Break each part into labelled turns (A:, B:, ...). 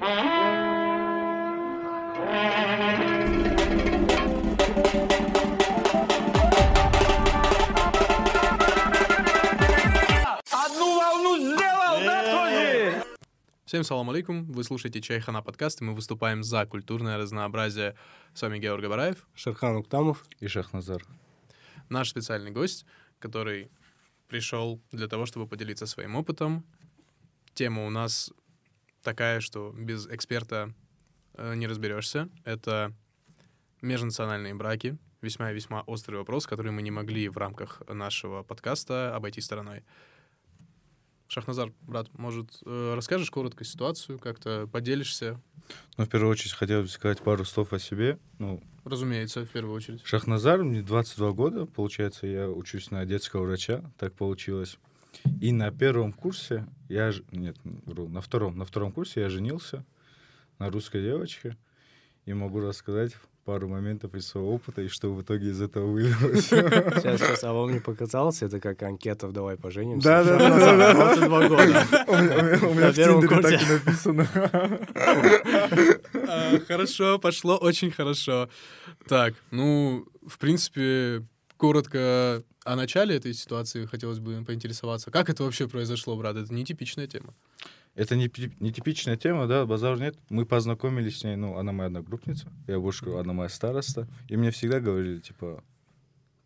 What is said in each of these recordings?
A: Всем салам алейкум, вы слушаете Чайхана подкаст, и мы выступаем за культурное разнообразие. С вами Георг Габараев,
B: Шерхан Уктамов.
C: И Шахназар.
A: наш специальный гость, который пришел для того, чтобы поделиться своим опытом. Тема у нас такая, что без эксперта э, не разберешься. Это межнациональные браки. Весьма и весьма острый вопрос, который мы не могли в рамках нашего подкаста обойти стороной. Шахназар, брат, может, э, расскажешь коротко ситуацию, как-то поделишься?
C: Ну, в первую очередь, хотел бы сказать пару слов о себе. Ну,
A: Разумеется, в первую очередь.
C: Шахназар, мне 22 года, получается, я учусь на детского врача, так получилось. И на первом курсе я... Нет, на втором, на втором курсе я женился на русской девочке. И могу рассказать пару моментов из своего опыта, и что в итоге из этого вылилось.
B: Сейчас, сейчас, а вам не показалось, это как анкета в «Давай поженимся»?
C: Да, да, да, да, да.
B: 22 года.
C: У меня- в
B: первом
C: Тиндере так
B: курсе.
C: и написано.
A: А, Хорошо, пошло очень хорошо. Так, ну, в принципе, коротко о начале этой ситуации хотелось бы поинтересоваться. Как это вообще произошло, брат? Это нетипичная тема.
C: Это не пи- нетипичная тема, да, базар нет. Мы познакомились с ней, ну, она моя одногруппница, я больше говорю, она моя староста. И мне всегда говорили, типа,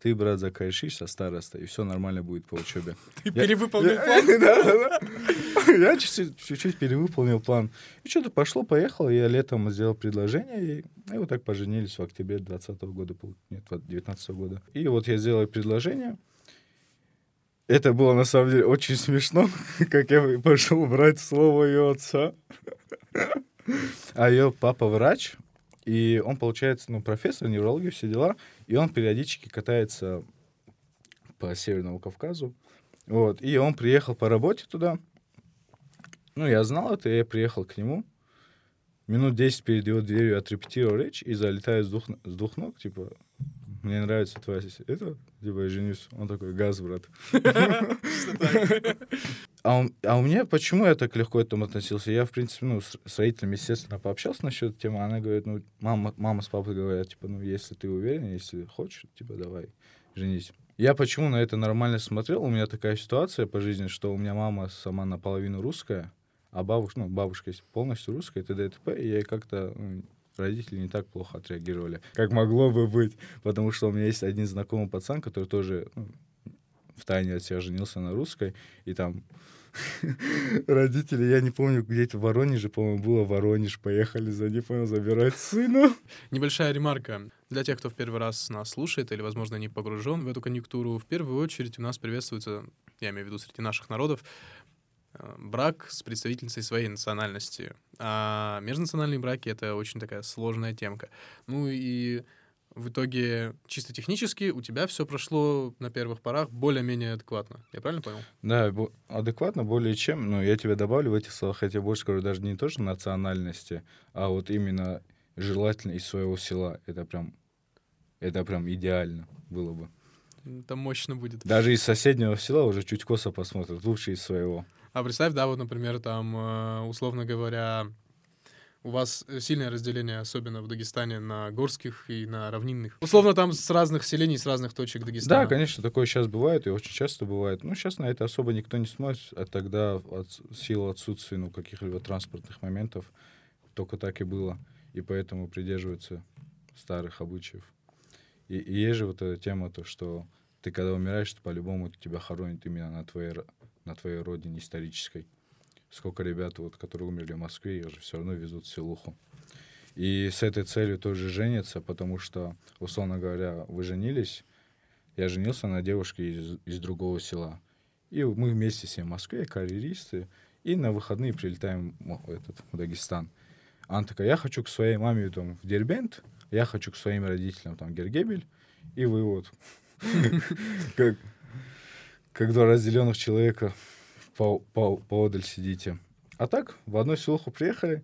C: ты, брат, закорешишься, староста, и все нормально будет по учебе.
A: Ты
C: Я-
A: перевыполнил
C: Я-
A: план?
C: Да, да, да. Я чуть-чуть перевыполнил план. И что-то пошло, поехало. Я летом сделал предложение. И вот так поженились в октябре 20 года, нет, 19 года. И вот я сделал предложение. Это было, на самом деле, очень смешно, как я пошел брать слово ее отца. А ее папа врач, и он, получается, ну, профессор, неврологии, все дела. И он периодически катается по Северному Кавказу. Вот. И он приехал по работе туда. Ну, я знал это, я приехал к нему. Минут 10 перед его дверью отрепетировал речь и залетаю с двух, с двух ног, типа, мне нравится твоя Это, типа, я женюсь. Он такой, газ, брат. А у, а у меня, почему я так легко к этому относился? Я, в принципе, ну, с, с родителями, естественно, пообщался насчет темы. Она говорит, ну, мама, мама с папой говорят, типа, ну, если ты уверен, если хочешь, типа, давай, женись. Я почему на это нормально смотрел? У меня такая ситуация по жизни, что у меня мама сама наполовину русская, а бабушка, ну, бабушка есть полностью русская, т.д. и т.п. И я как-то, ну, родители не так плохо отреагировали, как могло бы быть. Потому что у меня есть один знакомый пацан, который тоже ну, в тайне от себя женился на русской, и там родители, я не помню, где-то в Воронеже, по-моему, было Воронеж, поехали за ним, понял, забирать сына.
A: Небольшая ремарка. Для тех, кто в первый раз нас слушает или, возможно, не погружен в эту конъюнктуру, в первую очередь у нас приветствуется, я имею в виду среди наших народов, брак с представительницей своей национальности. А межнациональные браки — это очень такая сложная темка. Ну и в итоге чисто технически у тебя все прошло на первых порах более-менее адекватно. Я правильно понял?
C: Да, адекватно более чем. Но я тебе добавлю в этих словах, я тебе больше скажу, даже не то, что национальности, а вот именно желательно из своего села. Это прям, это прям идеально было бы.
A: Это мощно будет.
C: Даже из соседнего села уже чуть косо посмотрят, лучше из своего.
A: А представь, да, вот, например, там, э, условно говоря, у вас сильное разделение, особенно в Дагестане, на горских и на равнинных. Условно, там с разных селений, с разных точек Дагестана.
C: Да, конечно, такое сейчас бывает и очень часто бывает. Ну, сейчас на это особо никто не смотрит, а тогда от силу отсутствия ну, каких-либо транспортных моментов только так и было. И поэтому придерживаются старых обычаев. И, и есть же вот эта тема, то, что ты когда умираешь, то по-любому тебя хоронят именно на твоей, на твоей родине исторической. Сколько ребят, вот, которые умерли в Москве, их же все равно везут в селуху. И с этой целью тоже женятся, потому что, условно говоря, вы женились, я женился на девушке из, из другого села. И мы вместе с ней в Москве, карьеристы, и на выходные прилетаем в, этот, в Дагестан. Она такая, я хочу к своей маме там, в Дербент, я хочу к своим родителям там, Гергебель, и вы вот как два разделенных человека по, по, поодаль сидите. А так, в одну селуху приехали,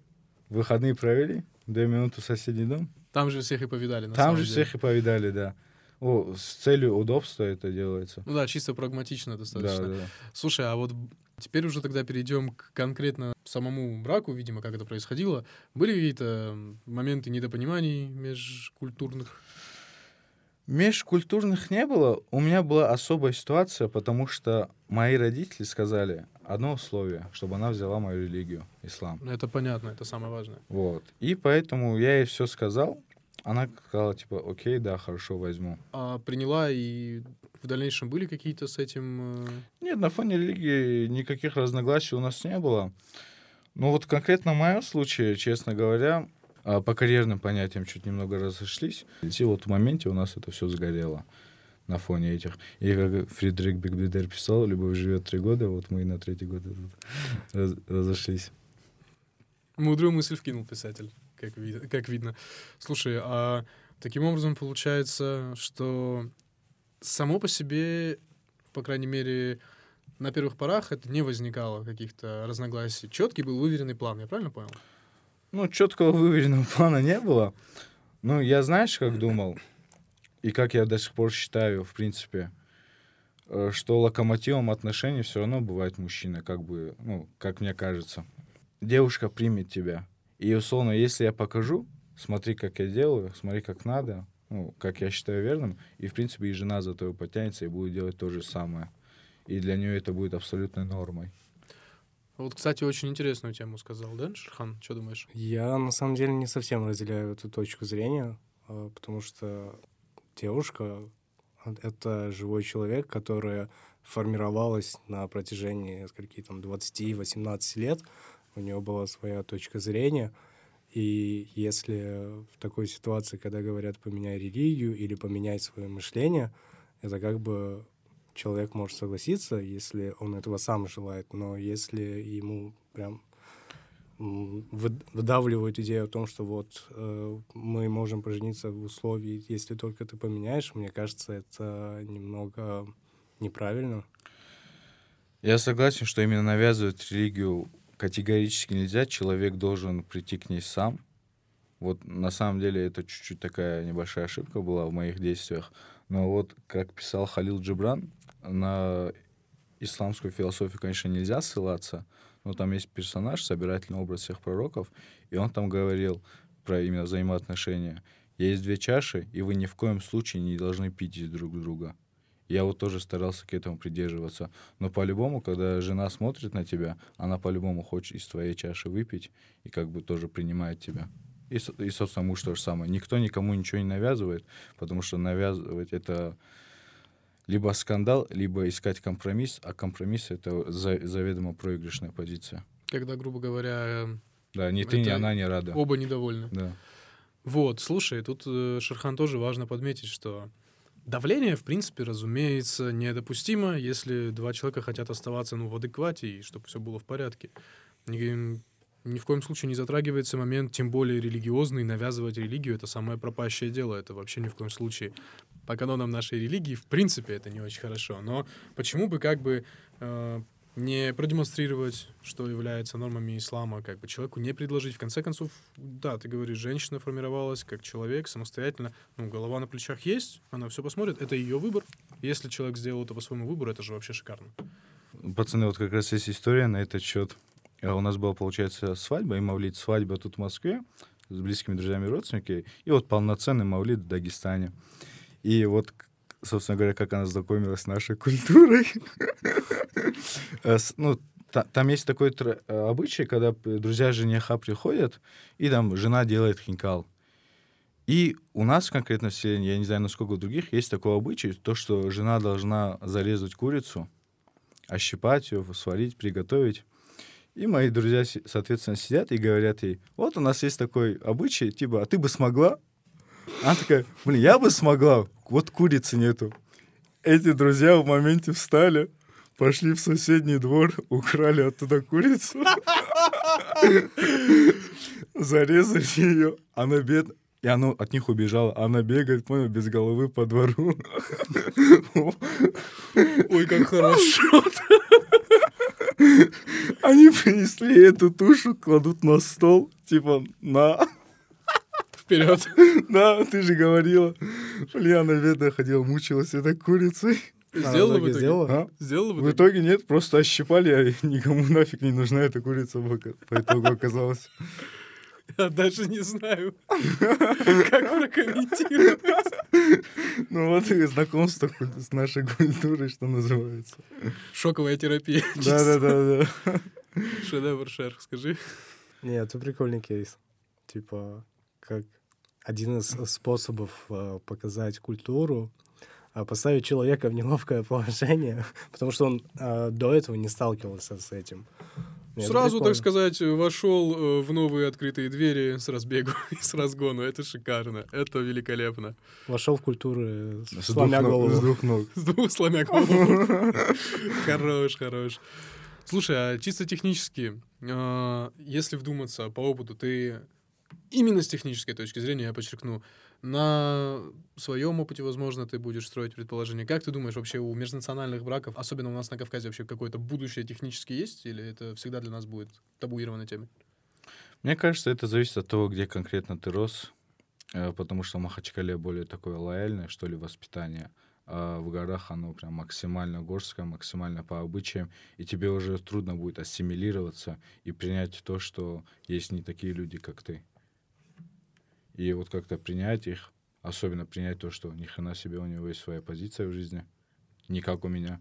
C: выходные провели, две минуты в соседний дом.
A: Там же всех и повидали, на
C: Там же
A: деле.
C: всех и повидали, да. О, с целью удобства это делается.
A: Ну да, чисто прагматично
C: Да,
A: достаточно.
C: да.
A: Слушай, а вот теперь уже тогда перейдем к конкретно самому браку, видимо, как это происходило. Были какие-то моменты недопониманий межкультурных?
C: Межкультурных не было. У меня была особая ситуация, потому что мои родители сказали одно условие, чтобы она взяла мою религию, ислам.
A: Ну, Это понятно, это самое важное.
C: Вот. И поэтому я ей все сказал. Она сказала, типа, окей, да, хорошо, возьму.
A: А приняла и в дальнейшем были какие-то с этим... э,
C: Нет, на фоне религии никаких разногласий у нас не было. Ну вот конкретно в моем случае, честно говоря, а, по карьерным понятиям чуть немного разошлись. И вот в моменте у нас это все сгорело на фоне этих. И как Фридрих Бигбедер писал, любовь живет три года, вот мы и на третий год раз- разошлись.
A: Мудрую мысль вкинул писатель, как, ви- как видно. Слушай, а таким образом получается, что само по себе, по крайней мере, на первых порах это не возникало каких-то разногласий. Четкий был выверенный план, я правильно понял?
C: Ну, четкого выверенного плана не было. Ну, я знаешь, как думал, и как я до сих пор считаю, в принципе, э, что локомотивом отношений все равно бывает мужчина, как бы, ну, как мне кажется. Девушка примет тебя. И, условно, если я покажу, смотри, как я делаю, смотри, как надо, ну, как я считаю верным, и, в принципе, и жена за тобой потянется и будет делать то же самое. И для нее это будет абсолютной нормой.
A: Вот, кстати, очень интересную тему сказал, да, Шерхан? Что думаешь?
B: Я на самом деле не совсем разделяю эту точку зрения, а, потому что девушка — это живой человек, которая формировалась на протяжении скольки там 20-18 лет. У нее была своя точка зрения. И если в такой ситуации, когда говорят поменяй религию или поменяй свое мышление, это как бы человек может согласиться, если он этого сам желает, но если ему прям выдавливают идею о том, что вот э, мы можем пожениться в условии, если только ты поменяешь, мне кажется, это немного неправильно.
C: Я согласен, что именно навязывать религию категорически нельзя. Человек должен прийти к ней сам. Вот на самом деле это чуть-чуть такая небольшая ошибка была в моих действиях. Но вот, как писал Халил Джибран, на исламскую философию, конечно, нельзя ссылаться, но там есть персонаж, собирательный образ всех пророков, и он там говорил про именно взаимоотношения. Есть две чаши, и вы ни в коем случае не должны пить из друг друга. Я вот тоже старался к этому придерживаться. Но по-любому, когда жена смотрит на тебя, она по-любому хочет из твоей чаши выпить и как бы тоже принимает тебя. И, и собственно, муж то же самое. Никто никому ничего не навязывает, потому что навязывать это либо скандал, либо искать компромисс, а компромисс — это за- заведомо проигрышная позиция.
A: Когда, грубо говоря,
C: Да, ни ты, ни она не рада.
A: оба недовольны.
C: Да.
A: Вот, слушай, тут, э, Шерхан, тоже важно подметить, что давление, в принципе, разумеется, недопустимо, если два человека хотят оставаться, ну, в адеквате, и чтобы все было в порядке. Ни, ни в коем случае не затрагивается момент, тем более религиозный, навязывать религию — это самое пропащее дело, это вообще ни в коем случае. По канонам нашей религии, в принципе, это не очень хорошо, но почему бы как бы э, не продемонстрировать, что является нормами ислама, как бы человеку не предложить. В конце концов, да, ты говоришь, женщина формировалась как человек самостоятельно. Ну, голова на плечах есть, она все посмотрит, это ее выбор. Если человек сделал это по своему выбору, это же вообще шикарно.
C: Пацаны, вот как раз есть история на этот счет. А У нас была, получается, свадьба, и мавлид. Свадьба тут в Москве с близкими друзьями и родственниками. И вот полноценный мавлид в Дагестане. И вот, собственно говоря, как она знакомилась с нашей культурой. Э, Ну, та- там есть такой э, обычай, когда друзья жениха приходят, и там жена делает хинкал. И у нас конкретно в селе, я не знаю, насколько у других, есть такой обычай, то, что жена должна зарезать курицу, ощипать ее, сварить, приготовить. И мои друзья, соответственно, сидят и говорят ей, вот у нас есть такой обычай, типа, а ты бы смогла? Она такая, блин, я бы смогла, вот курицы нету. Эти друзья в моменте встали, пошли в соседний двор, украли оттуда курицу, зарезали ее, она бед... И оно от них убежала. Она бегает, понял, без головы по двору.
A: Ой, как хорошо.
C: Они принесли эту тушу, кладут на стол, типа, на,
A: Вперед.
C: да, ты же говорила. Ульяна, бедная, ходила, мучилась этой курицей.
A: Сделала в
B: итоге
A: итоге?
B: сделала?
C: А?
A: Сделала в
C: В
A: итоге?
C: итоге нет, просто ощипали, а никому нафиг не нужна эта курица по итогу оказалось.
A: Я даже не знаю, как прокомментировать.
C: Ну вот и знакомство с нашей культурой, что называется.
A: Шоковая терапия.
C: Да-да-да.
A: Шедевр, Шер, скажи.
B: Нет, это прикольный кейс. Типа, как один из способов э, показать культуру, а поставить человека в неловкое положение, потому что он э, до этого не сталкивался с этим. Это
A: Сразу, так сказать, вошел э, в новые открытые двери с разбегу и с разгону. Это шикарно. Это великолепно.
B: Вошел в культуру, э,
C: С
B: сломя
C: двух ног- С
B: голову.
C: двух ног.
A: С двух сломя голову. Хорош, хорош. Слушай, а чисто технически, а, если вдуматься по опыту, ты именно с технической точки зрения, я подчеркну, на своем опыте, возможно, ты будешь строить предположение. Как ты думаешь, вообще у межнациональных браков, особенно у нас на Кавказе, вообще какое-то будущее технически есть? Или это всегда для нас будет табуированной темой?
C: Мне кажется, это зависит от того, где конкретно ты рос, э, потому что в Махачкале более такое лояльное, что ли, воспитание. А в горах оно прям максимально горское, максимально по обычаям, и тебе уже трудно будет ассимилироваться и принять то, что есть не такие люди, как ты. И вот как-то принять их, особенно принять то, что ни хрена себе у него есть своя позиция в жизни, не как у меня.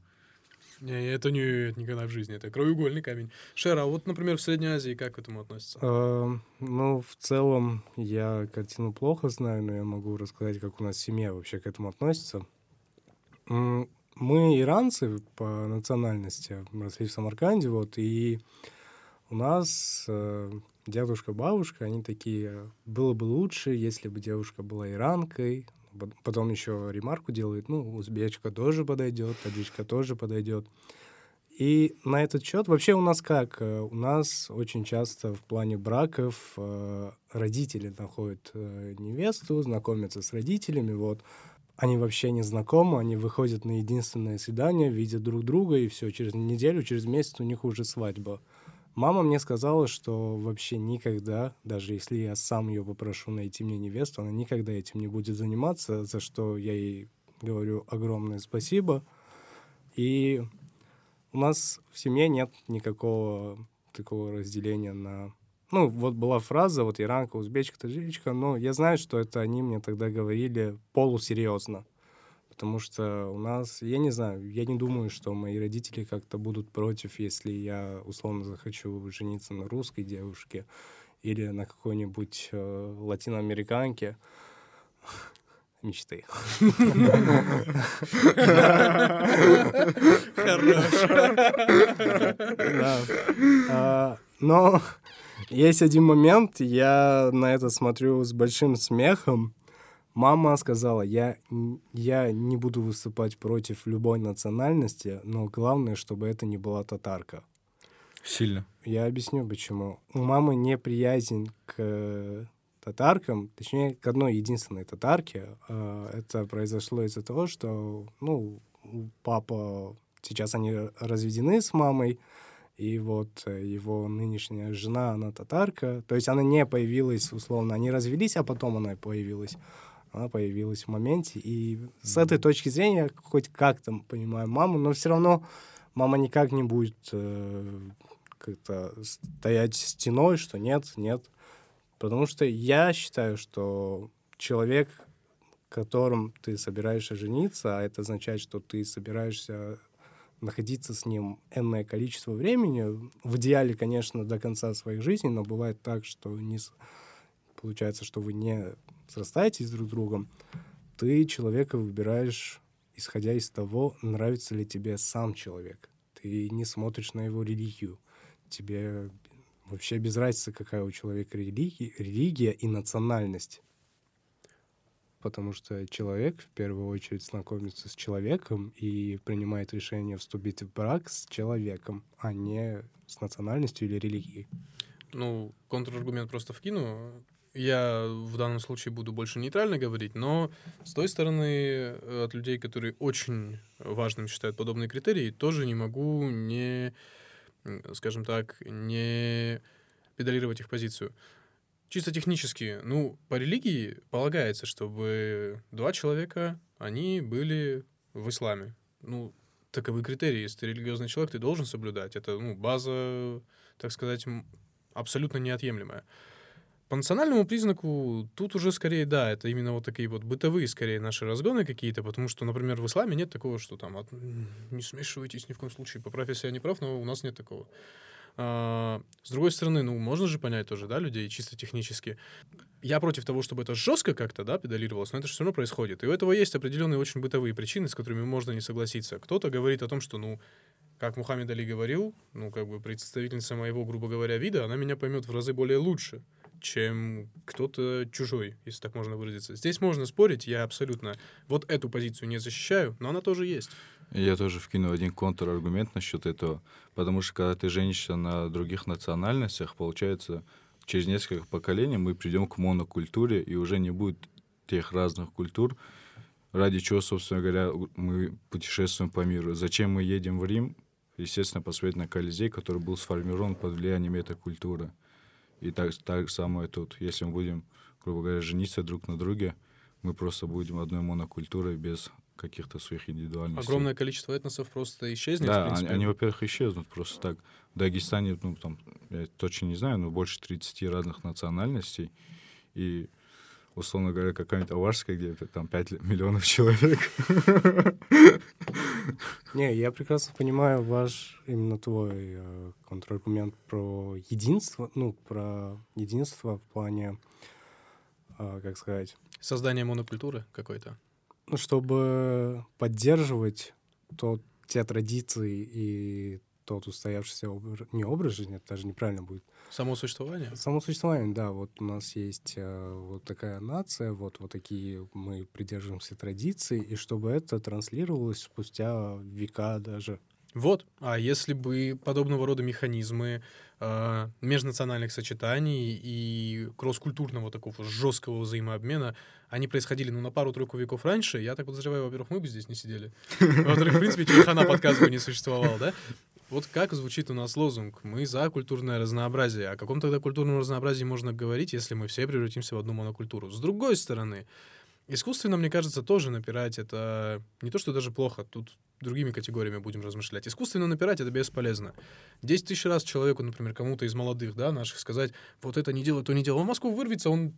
A: Не, это не никогда в жизни, это краеугольный камень. Шера, а вот, например, в Средней Азии как к этому относится?
B: Э, Ну, в целом, я картину плохо знаю, но я могу рассказать, как у нас семья вообще к этому относится. Мы иранцы по национальности, росли в Самарканде, вот, и у нас э, дедушка, бабушка, они такие, было бы лучше, если бы девушка была иранкой. Пот- Потом еще ремарку делают, ну, узбечка тоже подойдет, таджичка тоже подойдет. И на этот счет вообще у нас как? Э, У нас очень часто в плане браков э, родители находят э, невесту, знакомятся с родителями, вот. Они вообще не знакомы, они выходят на единственное свидание, видят друг друга, и все, через неделю, через месяц у них уже свадьба. Мама мне сказала, что вообще никогда, даже если я сам ее попрошу найти мне невесту, она никогда этим не будет заниматься, за что я ей говорю огромное спасибо. И у нас в семье нет никакого такого разделения на... Ну, вот была фраза, вот иранка, узбечка, таджичка, но я знаю, что это они мне тогда говорили полусерьезно. Потому что у нас, я не знаю, я не думаю, что мои родители как-то будут против, если я условно захочу жениться на русской девушке или на какой-нибудь э, латиноамериканке. Мечты. Да. А, Но есть один момент, я на это смотрю с большим смехом. Мама сказала, я, я не буду выступать против любой национальности, но главное, чтобы это не была татарка.
C: Сильно.
B: Я объясню, почему. У мамы неприязнь к татаркам, точнее, к одной единственной татарке. А, Это произошло из-за того, что, ну, папа... Сейчас они разведены с мамой, и вот э, его нынешняя жена, она татарка. То есть она не появилась, условно, они развелись, а потом она появилась. Она появилась в моменте. И с этой точки зрения, хоть как-то понимаю маму, но все равно мама никак не будет э, как-то стоять стеной, что нет, нет. Потому что я считаю, что человек, которым ты собираешься жениться, а это означает, что ты собираешься находиться с ним энное количество времени, в идеале, конечно, до конца своих жизней, но бывает так, что не получается, что вы не срастаетесь друг с другом, ты человека выбираешь, исходя из того, нравится ли тебе сам человек. Ты не смотришь на его религию. Тебе вообще без разницы, какая у человека религия, религия и национальность. Потому что человек в первую очередь знакомится с человеком и принимает решение вступить в брак с человеком, а не с национальностью или религией.
A: Ну, контраргумент просто вкину. Я в данном случае буду больше нейтрально говорить, но с той стороны, э, от людей, которые очень важным считают подобные критерии, тоже не могу не, скажем так, не педалировать их позицию. чисто технически, ну, по религии полагается, чтобы два человека, они были в исламе. Ну, таковы критерии. Если ты религиозный человек, ты должен соблюдать. Это, ну, база, так сказать, абсолютно неотъемлемая. По национальному признаку тут уже скорее, да, это именно вот такие вот бытовые, скорее, наши разгоны какие-то, потому что, например, в исламе нет такого, что там от- не смешивайтесь ни в коем случае, поправь, если я не прав, но у нас нет такого. А, с другой стороны, ну, можно же понять тоже, да, людей чисто технически. Я против того, чтобы это жестко как-то, да, педалировалось, но это же все равно происходит. И у этого есть определенные очень бытовые причины, с которыми можно не согласиться. Кто-то говорит о том, что, ну, как Мухаммед Али говорил, ну, как бы представительница моего, грубо говоря, вида, она меня поймет в разы более лучше, чем кто-то чужой, если так можно выразиться. Здесь можно спорить, я абсолютно вот эту позицию не защищаю, но она тоже есть.
C: Я тоже вкину один контраргумент насчет этого, потому что когда ты женишься на других национальностях, получается, через несколько поколений мы придем к монокультуре, и уже не будет тех разных культур, ради чего, собственно говоря, мы путешествуем по миру. Зачем мы едем в Рим? Естественно, посмотреть на Колизей, который был сформирован под влиянием этой культуры. И так, так же самое тут. Если мы будем, грубо говоря, жениться друг на друге, мы просто будем одной монокультурой без каких-то своих индивидуальностей.
A: Огромное количество этносов просто исчезнет,
C: Да, они, они, во-первых, исчезнут просто так. В Дагестане, ну, там, я точно не знаю, но больше 30 разных национальностей. И, условно говоря, какая-нибудь Аварская, где там 5 миллионов человек.
B: Не, я прекрасно понимаю ваш, именно твой э, контраргумент про единство, ну, про единство в плане, э, как сказать,
A: Создание монокультуры какой-то.
B: ну, чтобы поддерживать тот, те традиции и тот устоявшийся образ, не образ жизни, это даже неправильно будет.
A: Само существование.
B: Само существование, да, вот у нас есть э, вот такая нация, вот, вот такие мы придерживаемся традиций, и чтобы это транслировалось спустя века даже.
A: Вот. А если бы подобного рода механизмы э, межнациональных сочетаний и кросс-культурного такого жесткого взаимообмена, они происходили, ну, на пару-тройку веков раньше, я так подозреваю, во-первых, мы бы здесь не сидели. Во-вторых, в принципе, телехана подкаст бы не существовал, да? Вот как звучит у нас лозунг «Мы за культурное разнообразие». О каком тогда культурном разнообразии можно говорить, если мы все превратимся в одну монокультуру? С другой стороны, искусственно, мне кажется, тоже напирать это не то, что даже плохо, тут другими категориями будем размышлять. Искусственно напирать это бесполезно. Десять тысяч раз человеку, например, кому-то из молодых, да, наших сказать, вот это не делай, то не делай. Он в Москву вырвется, он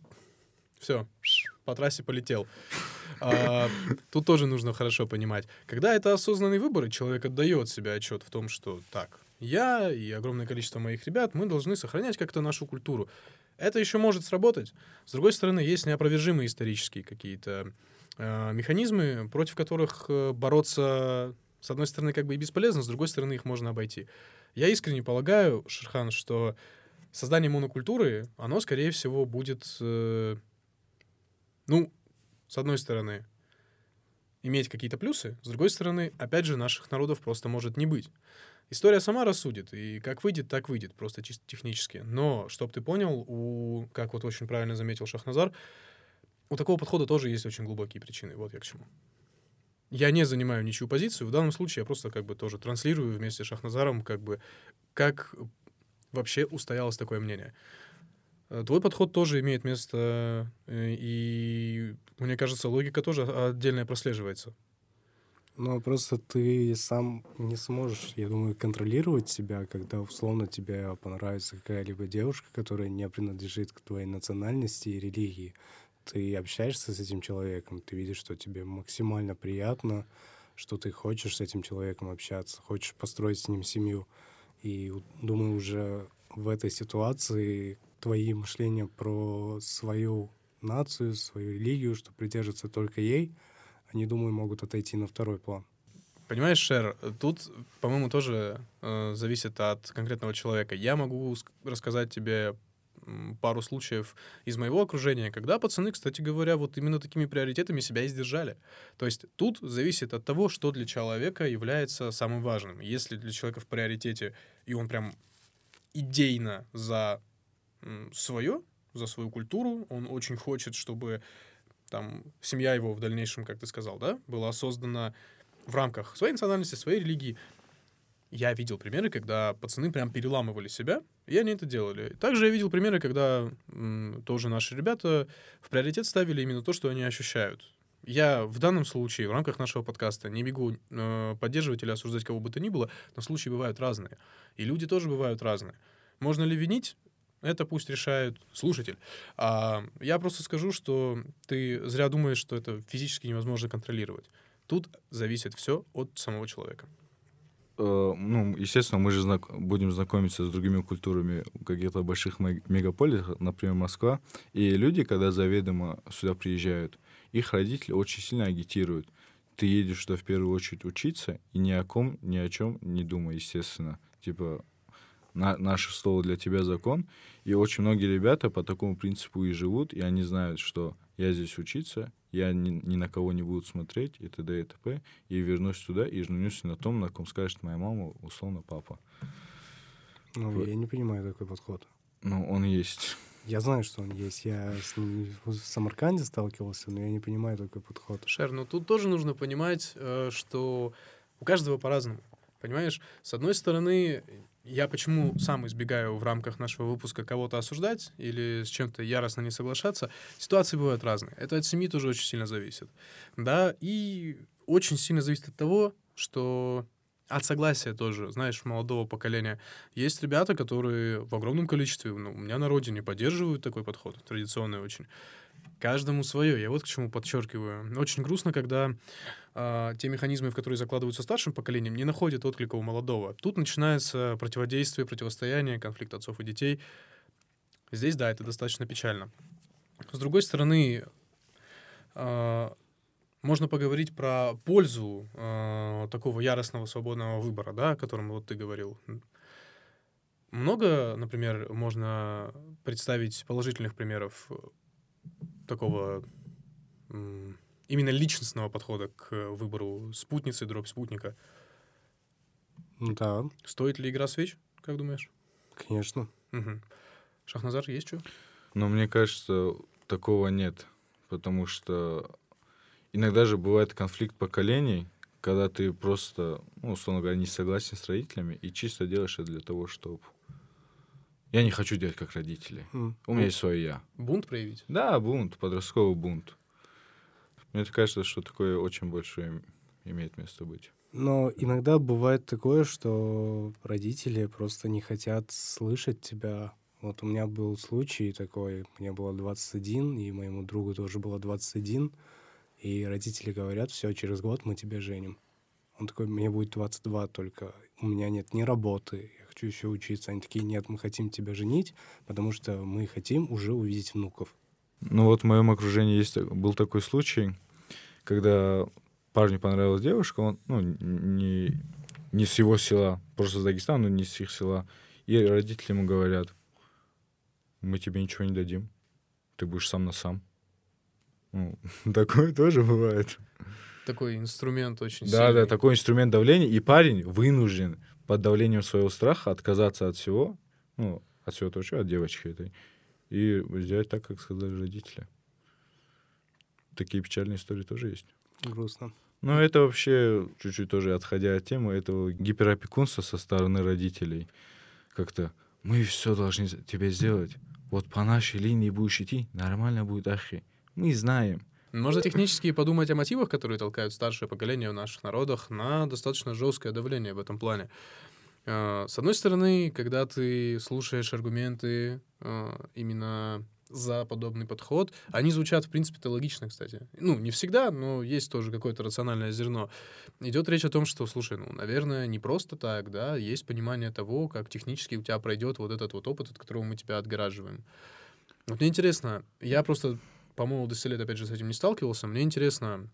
A: все, по трассе полетел. А, тут тоже нужно хорошо понимать. Когда это осознанный выбор, и человек отдает себе отчет в том, что так, я и огромное количество моих ребят, мы должны сохранять как-то нашу культуру. Это еще может сработать. С другой стороны, есть неопровержимые исторические какие-то э, механизмы, против которых э, бороться, с одной стороны, как бы и бесполезно, с другой стороны, их можно обойти. Я искренне полагаю, Шерхан, что создание монокультуры, оно, скорее всего, будет, э, ну, с одной стороны, иметь какие-то плюсы, с другой стороны, опять же, наших народов просто может не быть. История сама рассудит, и как выйдет, так выйдет, просто чисто технически. Но, чтоб ты понял, у, как вот очень правильно заметил Шахназар, у такого подхода тоже есть очень глубокие причины. Вот я к чему. Я не занимаю ничью позицию. В данном случае я просто как бы тоже транслирую вместе с Шахназаром, как бы, как вообще устоялось такое мнение. Э, Твой подход тоже имеет место, э, и мне кажется, логика тоже отдельная прослеживается.
B: Но просто ты сам не сможешь, я думаю, контролировать себя, когда условно тебе понравится какая-либо девушка, которая не принадлежит к твоей национальности и религии. Ты общаешься с этим человеком, ты видишь, что тебе максимально приятно, что ты хочешь с этим человеком общаться, хочешь построить с ним семью. И думаю, уже в этой ситуации твои мышления про свою нацию, свою религию, что придерживаться только ей, они, думаю, могут отойти на второй план.
A: Понимаешь, Шер, тут, по-моему, тоже э, зависит от конкретного человека. Я могу ск- рассказать тебе пару случаев из моего окружения, когда пацаны, кстати говоря, вот именно такими приоритетами себя издержали. То есть тут зависит от того, что для человека является самым важным. Если для человека в приоритете, и он прям идейно за свое, за свою культуру, он очень хочет, чтобы там семья его в дальнейшем, как ты сказал, да, была создана в рамках своей национальности, своей религии. я видел примеры, когда пацаны прям переламывали себя, и они это делали. Также я видел примеры, когда м, тоже наши ребята в приоритет ставили именно то, что они ощущают. Я в данном случае, в рамках нашего подкаста, не бегу э, поддерживать или осуждать кого бы то ни было, но случаи бывают разные. И люди тоже бывают разные. Можно ли винить? Это пусть решает слушатель. А я просто скажу, что ты зря думаешь, что это физически невозможно контролировать. Тут зависит все от самого человека.
C: Э, ну, естественно, мы же знак- будем знакомиться с другими культурами каких-то больших мег- мегаполисах, например, Москва. И люди, когда заведомо сюда приезжают, их родители очень сильно агитируют. Ты едешь сюда в первую очередь учиться, и ни о ком, ни о чем не думай, естественно. Типа, на, наше слово для тебя закон. И очень многие ребята по такому принципу и живут, и они знают, что я здесь учиться, я ни, ни на кого не буду смотреть, и т.д. и т.п. И вернусь туда и женюсь на том, на ком скажет моя мама, условно, папа.
B: Ну,
C: Вот.
B: я не понимаю такой подход.
C: Ну, он есть.
B: Я знаю, что он есть. Я с ним в Самарканде сталкивался, но я не понимаю такой подход.
A: Шер, ну тут тоже нужно понимать, э, что у каждого по-разному. Понимаешь, с одной стороны, я почему сам избегаю в рамках нашего выпуска кого-то осуждать или с чем-то яростно не соглашаться, ситуации бывают разные. Это от семьи тоже очень сильно зависит. Да, и очень сильно зависит от того, что от согласия тоже, знаешь, молодого поколения. Есть ребята, которые в огромном количестве, ну, у меня на родине поддерживают такой подход, традиционный очень. Каждому свое. Я вот к чему подчеркиваю. Очень грустно, когда а, те механизмы, в которые закладываются старшим поколением, не находят отклика у молодого. Тут начинается противодействие, противостояние, конфликт отцов и детей. Здесь, да, это достаточно печально. С другой стороны, а, можно поговорить про пользу а, такого яростного свободного выбора, да, о котором вот ты говорил. Много, например, можно представить положительных примеров такого именно личностного подхода к выбору спутницы, дробь спутника.
B: Ну Да,
A: Стоит ли игра свеч, как думаешь?
B: конечно.
A: Мгм. Шахназар, есть что?
C: Но мне кажется, такого нет. Потому что иногда же бывает конфликт поколений, когда ты просто, ну, условно говоря, не согласен с родителями и чисто делаешь это для того, чтобы... Я не хочу делать как родители.
B: М.
C: У меня есть свое я.
A: Бунт проявить?
C: Да, бунт, подростковый бунт. Мне кажется, что такое очень большое им- имеет место быть.
B: Но иногда бывает такое, что родители просто не хотят слышать тебя. Вот у меня был случай такой, мне было 21, и моему другу тоже было 21, и родители говорят, все, через год мы тебя женим. Он такой, мне будет 22 только, у меня нет ни работы, я хочу еще учиться. Они такие, нет, мы хотим тебя женить, потому что мы хотим уже увидеть внуков.
C: Ну вот в моем окружении есть, был такой случай, когда парню понравилась девушка, он, ну, не, не с его села, просто с Дагестана, но не с их села. И родители ему говорят, мы тебе ничего не дадим, ты будешь сам на сам. Ну, такое тоже бывает.
A: Такой инструмент очень
C: Да,
A: сильный.
C: да, такой инструмент давления, и парень вынужден под давлением своего страха отказаться от всего, ну, от всего того, от девочки этой, и сделать так, как сказали родители. Такие печальные истории тоже есть.
B: Грустно.
C: Но это вообще, чуть-чуть тоже отходя от темы, этого гиперопекунства со стороны родителей. Как-то мы все должны тебе сделать. Вот по нашей линии будешь идти, нормально будет ахи. Мы знаем.
A: Можно технически подумать о мотивах, которые толкают старшее поколение в наших народах на достаточно жесткое давление в этом плане. Э, С одной стороны, когда ты слушаешь аргументы э, именно за подобный подход, они звучат, в принципе-то, логично, кстати. Ну, не всегда, но есть тоже какое-то рациональное зерно. Идет речь о том, что, слушай, ну, наверное, не просто так, да, есть понимание того, как технически у тебя пройдет вот этот вот опыт, от которого мы тебя отгораживаем. Вот мне интересно, я просто по молодости лет, опять же, с этим не сталкивался. Мне интересно,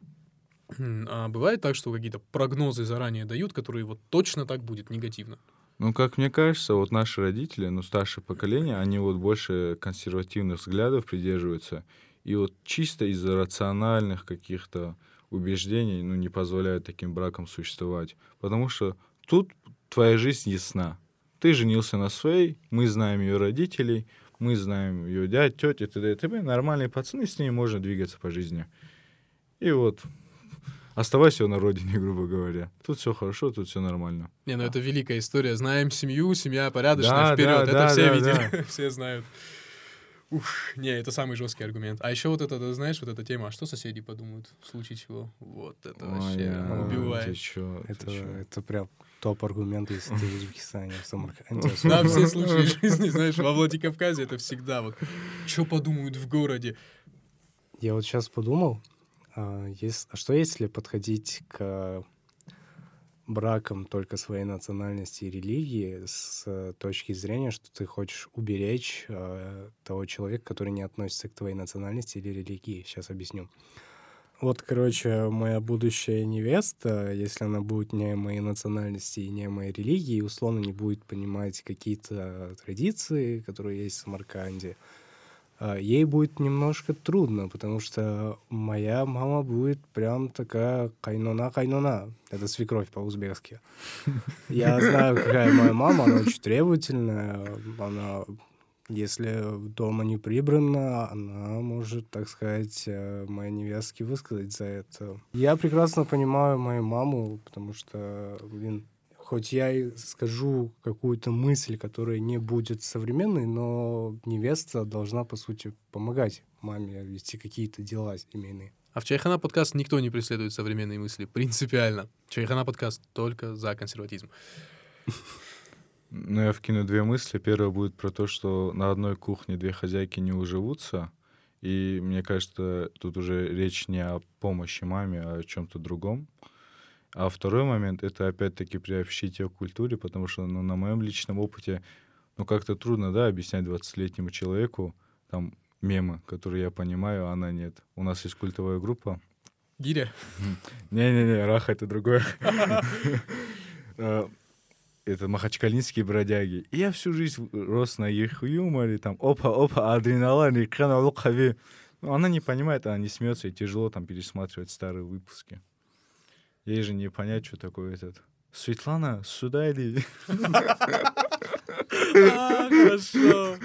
A: а бывает так, что какие-то прогнозы заранее дают, которые вот точно так будет негативно?
C: Ну, как мне кажется, вот наши родители, ну, старшее поколение, они вот больше консервативных взглядов придерживаются. И вот чисто из-за рациональных каких-то убеждений, ну, не позволяют таким бракам существовать. Потому что тут твоя жизнь ясна. Ты женился на своей, мы знаем ее родителей, мы знаем ее дядь, тетя, т.д. и т.п. Нормальные пацаны, с ними можно двигаться по жизни. И вот Оставайся на родине, грубо говоря. Тут все хорошо, тут все нормально.
A: Не, ну это великая история. Знаем семью, семья порядочная,
C: Да,
A: вперед.
C: да,
A: это
C: да,
A: все
C: да,
A: видели, все знают. Ух, не, это самый жесткий аргумент. А еще вот это, ты знаешь, вот эта тема, а что соседи подумают в случае чего? Вот это вообще
C: Ой, а,
A: убивает.
C: Ты чё, ты
B: Это,
C: чё?
B: это прям топ-аргумент, если ты в Узбекистане, в Самарканде.
A: На
B: особенно.
A: все случаи жизни, знаешь, во Владикавказе это всегда вот. Что подумают в городе?
B: Я вот сейчас подумал, что если подходить к бракам только своей национальности и религии с э, точки зрения, что ты хочешь уберечь э, того человека, который не относится к твоей национальности или религии. Сейчас объясню. Вот, короче, моя будущая невеста, если она будет не моей национальности и не моей религии, условно не будет понимать какие-то традиции, которые есть в Самарканде, а, ей будет немножко трудно, потому что моя мама будет прям такая кайнона-кайнона. Это свекровь по-узбекски. Я знаю, какая моя мама, она очень требовательная. Она, если дома не прибрано, она может, так сказать, э, моей невестке высказать за это. Я прекрасно понимаю мою маму, потому что, блин, хоть я и скажу какую-то мысль, которая не будет современной, но невеста должна, по сути, помогать маме вести какие-то дела семейные.
A: А в Чайхана подкаст никто не преследует современные мысли, принципиально. Чайхана подкаст только за консерватизм.
C: Ну, я вкину две мысли. Первая будет про то, что на одной кухне две хозяйки не уживутся. И мне кажется, тут уже речь не о помощи маме, а о чем-то другом. А второй момент — это опять-таки приобщить ее к культуре, потому что, ну, на моем личном опыте, ну, как-то трудно, да, объяснять 20-летнему человеку, там, мемы, которые я понимаю, а она нет. У нас есть культовая группа.
A: Гиря.
C: Не-не-не, Раха — это другое. Э, Это махачкалинские бродяги. И я всю жизнь рос на их юморе, там, опа-опа, адреналин, и хави. Ну, она не понимает, она не смеется, и тяжело там пересматривать старые выпуски. Ей же не понять, что такое этот... Светлана, сюда иди.
A: А, Хорошо.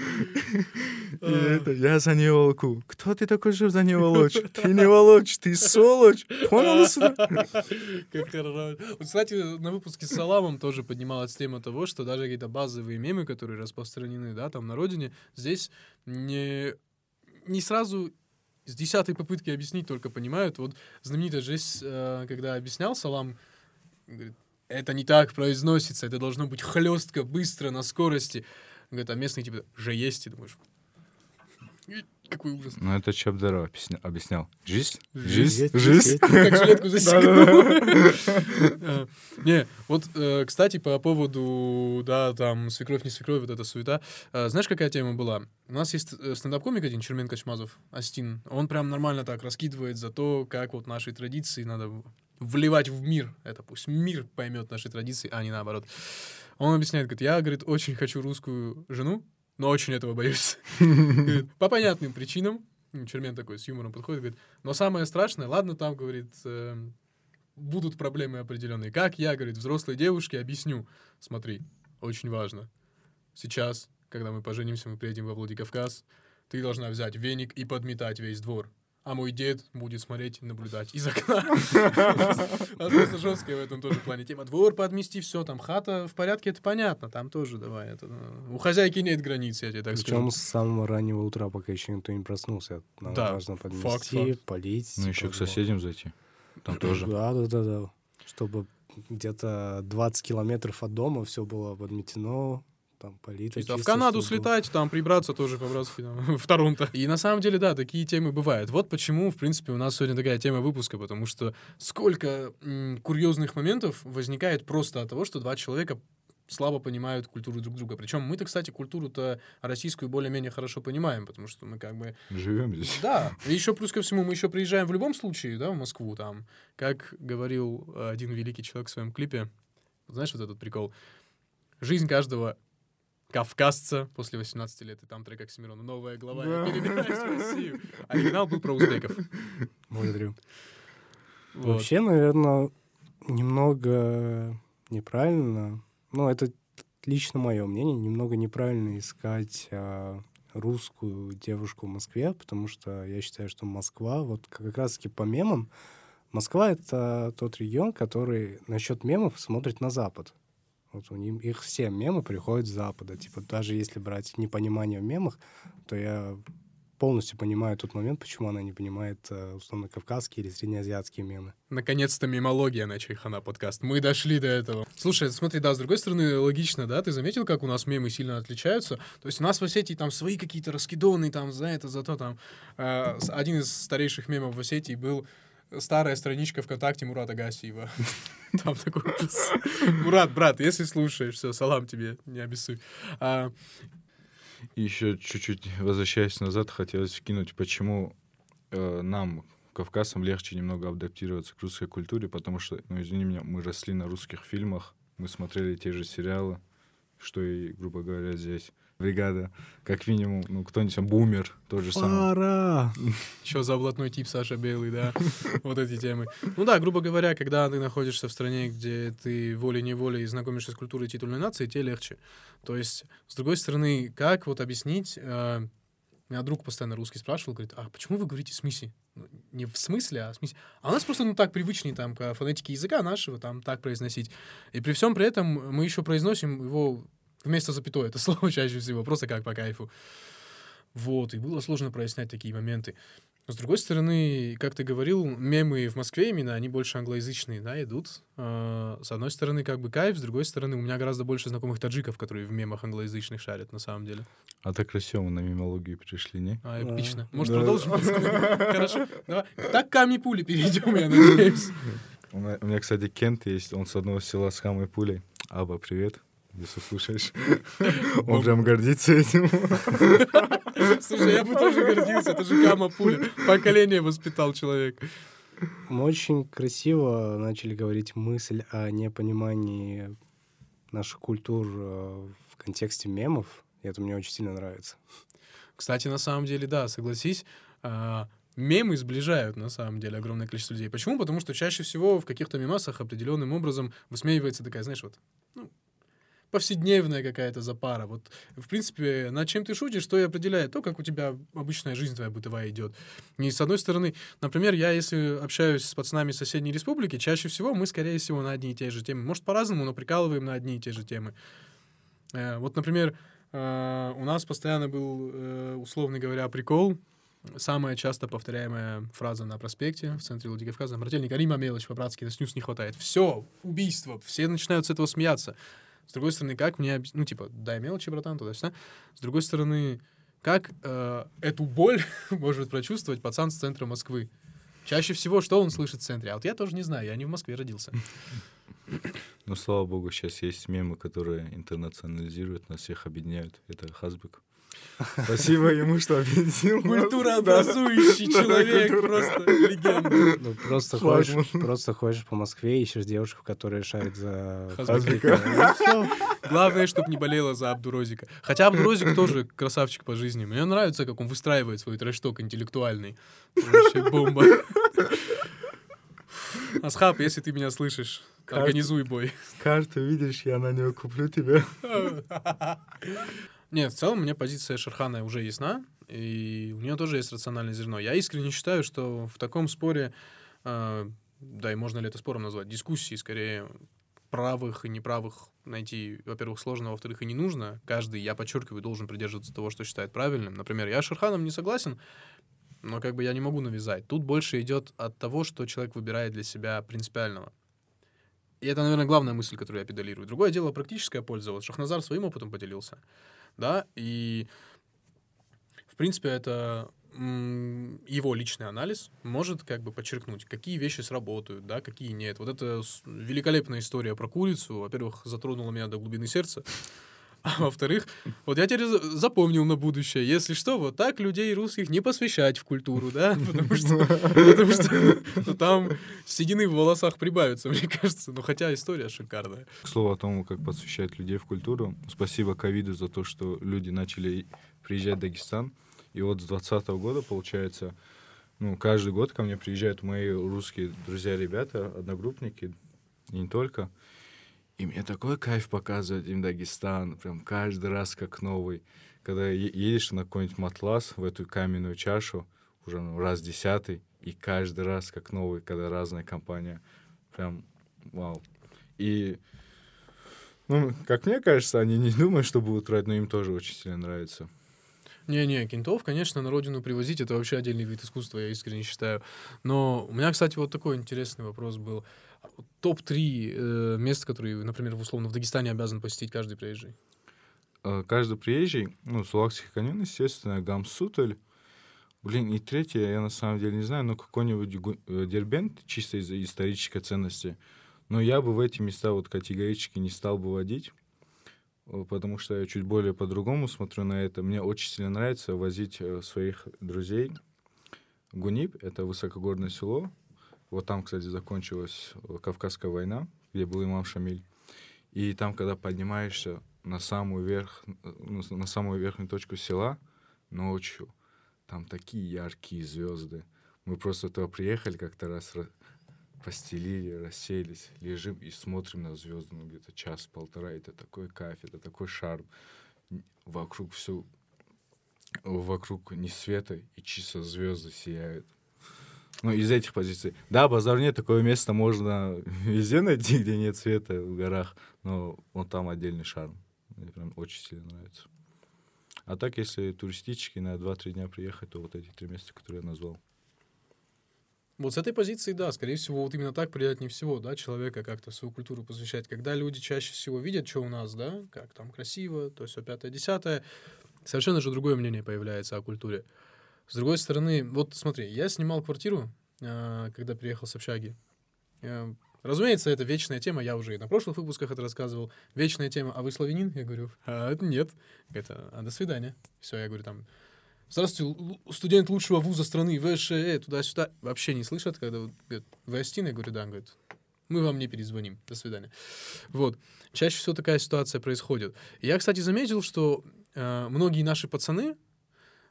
C: И это, я за нее волоку. Кто ты такой, что за нее волочь? Ты не волочь, ты сволочь. Понял сюда?
A: Как хорошо. Вот, Кстати, на выпуске с Саламом тоже поднималась тема того, что даже какие-то базовые мемы, которые распространены, да, там на родине, здесь не, не сразу с десятой попытки объяснить только понимают. Вот знаменитая жесть, э, когда объяснял Салам, говорит, это не так произносится, это должно быть хлестко, быстро, на скорости. Говорит, а местные типа, же есть, и думаешь, «И, какой ужас.
C: Ну, это объясня- объяснял. Жизнь?
A: Жизнь.
C: Жизнь?
A: Как жилетку застегнул. Э, Не, вот, э, кстати, по поводу, да, там, свекровь, не свекровь, вот эта суета. Э, Знаешь, какая тема была? У нас есть стендап-комик один, Черменко Чмазов, Астин. Он прям нормально так раскидывает за то, как вот наши традиции надо вливать в мир. Это пусть мир поймет наши традиции, а не наоборот. Он объясняет, говорит, я, говорит, очень хочу русскую жену, но очень этого боюсь. По понятным причинам. Чермен такой с юмором подходит, говорит, но самое страшное, ладно, там, говорит, эм, будут проблемы определенные. Как я, говорит, взрослой девушке объясню? Смотри, очень важно. Сейчас, когда мы поженимся, мы приедем во Владикавказ, ты должна взять веник и подметать весь двор. А мой дед будет смотреть и наблюдать из окна. Просто жесткая в этом тоже плане тема. Двор подмести, все, там хата в порядке, это понятно. Там тоже давай. это, ну, У хозяйки нет границ, я тебе так
B: Причем
A: скажу.
B: с самого раннего утра, пока еще никто не проснулся. Нам
A: Да,
B: важно
A: факт,
B: подмести,
A: факт.
B: полить.
C: Ну,
B: типа,
C: еще к соседям зайти. Там тоже.
B: Да, да, да, да. Чтобы где-то 20 километров от дома все было подметено, там полито.
A: Чисто. А в Канаду
B: чтоб было.
A: слетать, там прибраться тоже по-братски, там, в Торонто. И на самом деле, да, такие темы бывают. Вот почему, в принципе, у нас сегодня такая тема выпуска, потому что сколько м, курьезных моментов возникает просто от того, что два человека слабо понимают культуру друг друга. Причем мы-то, кстати, культуру-то российскую более-менее хорошо понимаем, потому что мы как бы
C: Живем здесь.
A: да, и еще плюс ко всему, мы еще приезжаем в любом случае, да, в Москву, там, как говорил э, один великий человек в своем клипе, знаешь, вот этот прикол, жизнь каждого кавказца после 18 лет, и там трек Оксимирона, новая глава, я перебираюсь в Россию. Оригинал был про узбеков.
B: Благодарю.
A: Вот.
B: Вообще, наверное, немного неправильно, ну, это лично мое мнение, немного неправильно искать а, русскую девушку в Москве, потому что я считаю, что Москва, вот как раз-таки по мемам, Москва — это тот регион, который насчет мемов смотрит на Запад. Вот у них их все мемы приходят с Запада. Типа даже если брать непонимание в мемах, то я полностью понимаю тот момент, почему она не понимает э, условно кавказские или среднеазиатские мемы.
A: Наконец-то мемология на Чайхана подкаст. Мы дошли до этого. Слушай, смотри, да, с другой стороны, логично, да, ты заметил, как у нас мемы сильно отличаются? То есть у нас в Осетии там свои какие-то раскидоны, там, за это, за то, там. Э, один из старейших мемов в Осетии был старая страничка ВКонтакте Мурата Гасиева. Там такой ужас. Мурат, брат, если слушаешь, все, салам тебе, не обессудь. А,
C: И еще чуть-чуть возвращаясь назад, хотелось вкинуть, почему э, нам, кавказцам, легче немного адаптироваться к русской культуре, потому что, ну, извини меня, мы росли на русских фильмах, мы смотрели те же сериалы, что и, грубо говоря, здесь. Бригада, как минимум, ну, кто-нибудь там, бумер, тот же самый.
B: Пора!
A: Что за блатной тип Саша Белый, да, вот эти темы. Ну да, грубо говоря, когда ты находишься в стране, где ты волей-неволей знакомишься с культурой титульной нации, тебе легче. То есть, с другой стороны, как вот объяснить... э, меня друг постоянно русский спрашивал, говорит, а почему вы говорите смысле? Ну, Не в смысле, а в смысле. А у нас просто, ну, так привычнее там к фонетике языка нашего, там, так произносить. И при всем при этом мы еще произносим его вместо запятой, это слово чаще всего, просто как по кайфу. Вот, и было сложно прояснять такие моменты. Но, с другой стороны, как ты говорил, мемы в Москве именно, они больше англоязычные, да, идут. А, С одной стороны, как бы кайф, с другой стороны, у меня гораздо больше знакомых таджиков, которые в мемах англоязычных шарят, на самом деле.
C: А так красиво мы на мимологию пришли, не?
A: А,
B: Да.
A: эпично. Может,
C: Да.
A: продолжим? Хорошо. Давай. Так камни пули перейдем, я надеюсь.
C: У меня, у меня, кстати, Кент есть, он с одного села с хамой пулей. Аба, привет, если слушаешь. Он прям гордится этим.
A: Слушай, я бы тоже гордился, это же Кама пуля. Поколение воспитал человек.
B: Мы очень красиво начали говорить мысль о непонимании наших культур э, в контексте мемов. И это мне очень сильно нравится.
A: Кстати, на самом деле, да, согласись, а, мемы сближают, на самом деле, огромное количество людей. Почему? Потому что чаще всего в каких-то мемасах определенным образом высмеивается такая, знаешь, вот, ну, повседневная какая-то запара. Вот, в принципе, над чем ты шутишь, то и определяет то, как у тебя обычная жизнь твоя бытовая идет. И с одной стороны, например, я, если общаюсь с пацанами соседней республики, чаще всего мы, скорее всего, на одни и те же темы. Может, по-разному, но прикалываем на одни и те же темы. Э, Вот, например, э, у нас постоянно был, э, условно говоря, прикол. Самая часто повторяемая фраза на проспекте в центре Владикавказа. Брательник, Арима мелочь, по-братски, на снюс не хватает. Все, убийство. Все начинают с этого смеяться. С другой стороны, как мне... объяс- Ну, типа, дай мелочи, братан, туда-сюда. С другой стороны, как э, эту боль может прочувствовать пацан с центра Москвы? Чаще всего, что он слышит в центре? А вот я тоже не знаю, я не в Москве родился.
C: Ну, слава богу, сейчас есть мемы, которые интернационализируют, нас всех объединяют. Это Хазбек. Спасибо ему, что объединил. нас.
A: Культурообразующий человек, просто легенда.
B: Ну, просто ходишь, просто ходишь по Москве, ищешь девушку, которая шарит за
A: Хазбека.
B: Всё.
A: Главное, чтобы не болела за Абдурозика. Хотя Абдурозик тоже красавчик по жизни. Мне нравится, как он выстраивает свой трэш-ток интеллектуальный. Вообще бомба. Асхаб, если ты меня слышишь, организуй бой.
C: Карту видишь, я на нее куплю тебе.
A: Нет, в целом, мне позиция Шерхана уже ясна, и у нее тоже есть рациональное зерно. Я искренне считаю, что в таком споре, э, да и можно ли это спором назвать, дискуссии скорее правых и неправых найти, во-первых, сложно, во-вторых, и не нужно. Каждый, я подчеркиваю, должен придерживаться того, что считает правильным. Например, я с Шерханом не согласен, но как бы я не могу навязать. Тут больше идет от того, что человек выбирает для себя принципиального. И это, наверное, главная мысль, которую я педалирую. Другое дело практическая польза. Вот Шахназар своим опытом поделился. Да, и в принципе это его личный анализ может как бы подчеркнуть, какие вещи сработают, да, какие нет. Вот это с- великолепная история про курицу, во-первых, затронула меня до глубины сердца, а во-вторых, вот я теперь за- запомнил на будущее, если что, вот так людей русских не посвящать в культуру, да, потому что, потому что ну, там седины в волосах прибавится, мне кажется, но хотя история шикарная.
C: К слову о том, как посвящать людей в культуру. Спасибо ковиду за то, что люди начали приезжать в Дагестан. И вот с 2020 года, получается, ну, каждый год ко мне приезжают мои русские друзья-ребята, одногруппники, и не только. И мне такой кайф показывать им Дагестан, прям каждый раз как новый. Когда едешь на какой-нибудь матлас, в эту каменную чашу, уже ну, раз десятый, и каждый раз как новый, когда разная компания. Прям вау. И, ну, как мне кажется, они не думают, что будут брать, но им тоже очень сильно нравится.
A: Не-не, кентов, конечно, на родину привозить это вообще отдельный вид искусства, я искренне считаю. Но у меня, кстати, вот такой интересный вопрос был. Топ-3 э, мест, которые, например, условно в Дагестане обязан посетить каждый приезжий.
C: Э, Каждый приезжий, ну, Сулакский каньон, естественно, Гамсутель. Блин, и третье, я на самом деле не знаю, но какой-нибудь э, Дербент, чисто из-за исторической ценности. Но я бы в эти места вот категорически не стал бы водить, э, потому что я чуть более по-другому смотрю на это. Мне очень сильно нравится возить своих друзей. Гунип — это высокогорное село. Вот там, кстати, закончилась э, Кавказская война, где был имам Шамиль. И там, когда поднимаешься на самую верх, на самую верхнюю точку села ночью, там такие яркие звезды. Мы просто туда приехали как-то раз, ра- постелили, расселись, лежим и смотрим на звезды, ну, где-то час-полтора. Это такой кайф, это такой шарм. Вокруг все, вокруг не света, и чисто звезды сияют. Ну, из этих позиций. Да, базар нет, такое место можно везде найти, где нет света в горах, но он там отдельный шарм. Мне прям очень сильно нравится. А так, если туристически на 2-3 дня приехать, то вот эти три места, которые я назвал.
A: Вот с этой позиции, да, скорее всего, вот именно так приятнее всего, да, человека как-то свою культуру посвящать. Когда люди чаще всего видят, что у нас, да, как там красиво, то все пятое, десятое, совершенно же другое мнение появляется о культуре. С другой стороны, вот смотри, я снимал квартиру, а, когда приехал с общаги. Э, Разумеется, это вечная тема, я уже и на прошлых выпусках это рассказывал. Вечная тема, а вы славянин? Я говорю, а нет. Это, а до свидания. Все, я говорю там, Здравствуйте, студент лучшего вуза страны, ВШЭ, туда-сюда. Вообще не слышат, когда говорят, вы Астин? Я говорю, да. Он говорит, мы вам не перезвоним. До свидания. Вот. Чаще всего такая ситуация происходит. Я, кстати, заметил, что э, многие наши пацаны,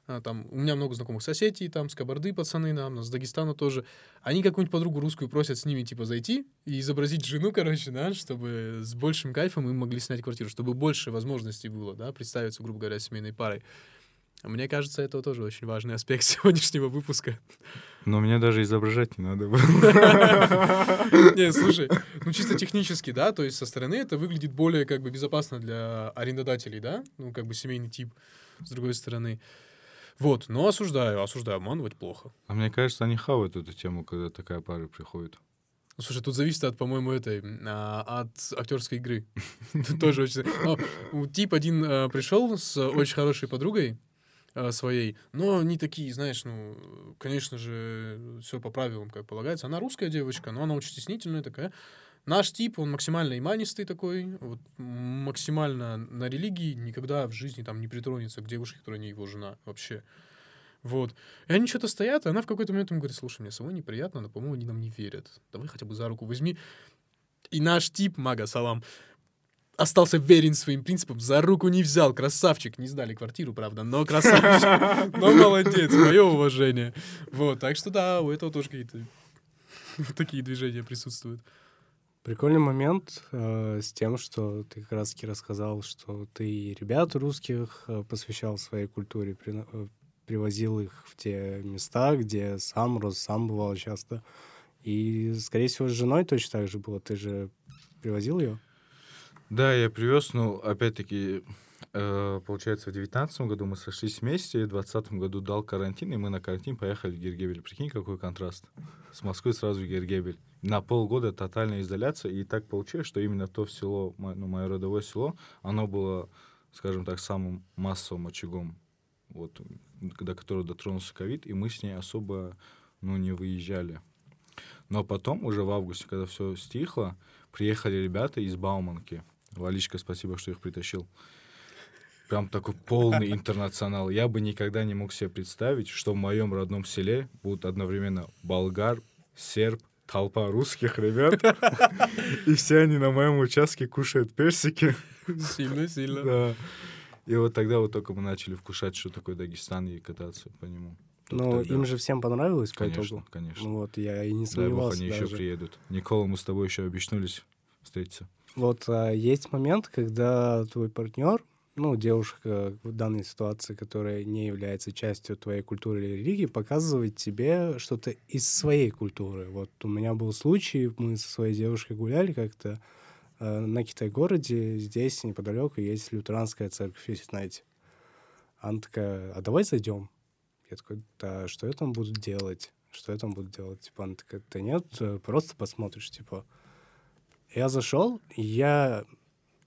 A: там, у меня много знакомых соседей, там, с Кабарды пацаны, нам, с Дагестана тоже, они какую-нибудь подругу русскую просят с ними, типа, зайти и изобразить жену, короче, да, чтобы с большим кайфом им могли снять квартиру, чтобы больше возможностей было, да, представиться, грубо говоря, семейной парой. Мне кажется, это тоже очень важный аспект сегодняшнего выпуска.
C: Но мне даже изображать не надо было.
A: Не, слушай, ну чисто технически, да, то есть со стороны это выглядит более как бы безопасно для арендодателей, да, ну как бы семейный тип, с другой стороны. Вот, но осуждаю, осуждаю, обманывать плохо.
C: А мне кажется, они хавают эту тему, когда такая пара приходит.
A: Ну, Слушай, тут зависит от, по-моему, этой, а, от актерской игры. Тут тоже очень... Но у Тип один а, пришел с очень хорошей подругой а, своей, но они такие, знаешь, ну, конечно же, все по правилам, как полагается. Она русская девочка, но она очень стеснительная такая. Наш тип, он максимально иманистый такой, вот, максимально на религии, никогда в жизни там не притронется к девушке, которая не его жена вообще. Вот. И они что-то стоят, и она в какой-то момент ему говорит, слушай, мне самой неприятно, но, по-моему, они нам не верят. Давай хотя бы за руку возьми. И наш тип, мага Салам, остался верен своим принципам, за руку не взял, красавчик. Не сдали квартиру, правда, но красавчик. Но молодец, мое уважение. Вот, так что да, у этого тоже какие-то такие движения присутствуют.
B: Прикольный момент э, с тем, что ты как раз-таки рассказал, что ты ребят русских э, посвящал своей культуре, прина- э, привозил их в те места, где сам рос, сам бывал часто. И, скорее всего, с женой точно так же было. Ты же привозил ее?
C: Да, я привез, но опять-таки, получается, в девятнадцатом году мы сошлись вместе, в двадцатом году дал карантин, и мы на карантин поехали в Гергебель. Прикинь, какой контраст. С Москвы сразу в Гергебель. На полгода тотальная изоляция, и так получилось, что именно то село, ну, мое родовое село, оно было, скажем так, самым массовым очагом, вот, до которого дотронулся ковид, и мы с ней особо, ну, не выезжали. Но потом, уже в августе, когда все стихло, приехали ребята из Бауманки. Валичка, спасибо, что их притащил. Прям такой полный интернационал. Я бы никогда не мог себе представить, что в моем родном селе будут одновременно болгар, серб, толпа русских ребят. И все они на моем участке кушают персики.
A: Сильно, сильно.
C: Да. И вот тогда вот только мы начали вкушать, что такое Дагестан, и кататься по нему. Только
B: Ну,
C: тогда.
B: им же всем понравилось по
C: Конечно,
B: итогу.
C: конечно.
B: Ну Вот, я и не
C: Дай бог,
B: сомневался
C: они еще
B: даже.
C: приедут. Никола, мы с тобой еще обещнулись встретиться.
B: Вот а, есть момент, когда твой партнер ну, девушка в данной ситуации, которая не является частью твоей культуры или религии, показывает тебе что-то из своей культуры. Вот у меня был случай, мы со своей девушкой гуляли как-то э, на Китай-городе, здесь неподалеку есть лютеранская церковь, если знаете. Она такая, а давай зайдем. Я такой, да, что я там буду делать? Что я там буду делать? Типа, она такая, да нет, э, просто посмотришь, типа. Я зашел, я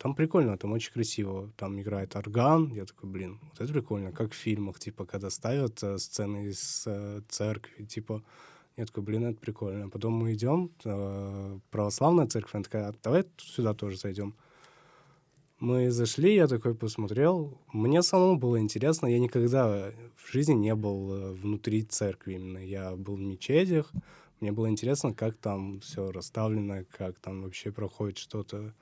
B: там прикольно, там очень красиво. Там играет орган. Я такой, блин, вот это прикольно. Как в фильмах, типа, когда ставят э, сцены из э, церкви, типа... Я такой, блин, это прикольно. Потом мы идем, э, православная церковь, она такая, «А давай сюда тоже зайдем. Мы зашли, я такой посмотрел. Мне самому было интересно. Я никогда в жизни не был э, внутри церкви именно. Я был в мечетях. Мне было интересно, как там все расставлено, как там вообще проходит что-то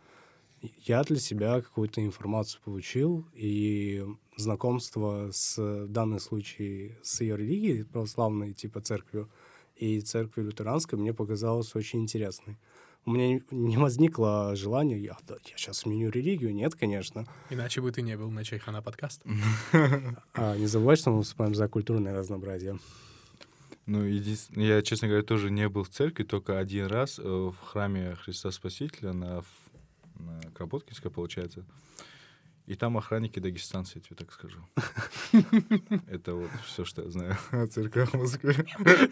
B: я для себя какую-то информацию получил, и знакомство с, в данном случае, с ее религией, православной типа церковью, и церковью лютеранской мне показалось очень интересной. У меня не возникло желания, я, да, я сейчас сменю религию. Нет, конечно.
A: Иначе бы ты не был на Чайхана подкаст.
B: А, не забывай, что мы выступаем за культурное разнообразие.
C: Ну, единственное, я, честно говоря, тоже не был в церкви, только один раз э, в храме Христа Спасителя на на Кропоткинской, получается. И там охранники дагестанцы, я тебе так скажу. Это вот все, что я знаю о церквях Москвы.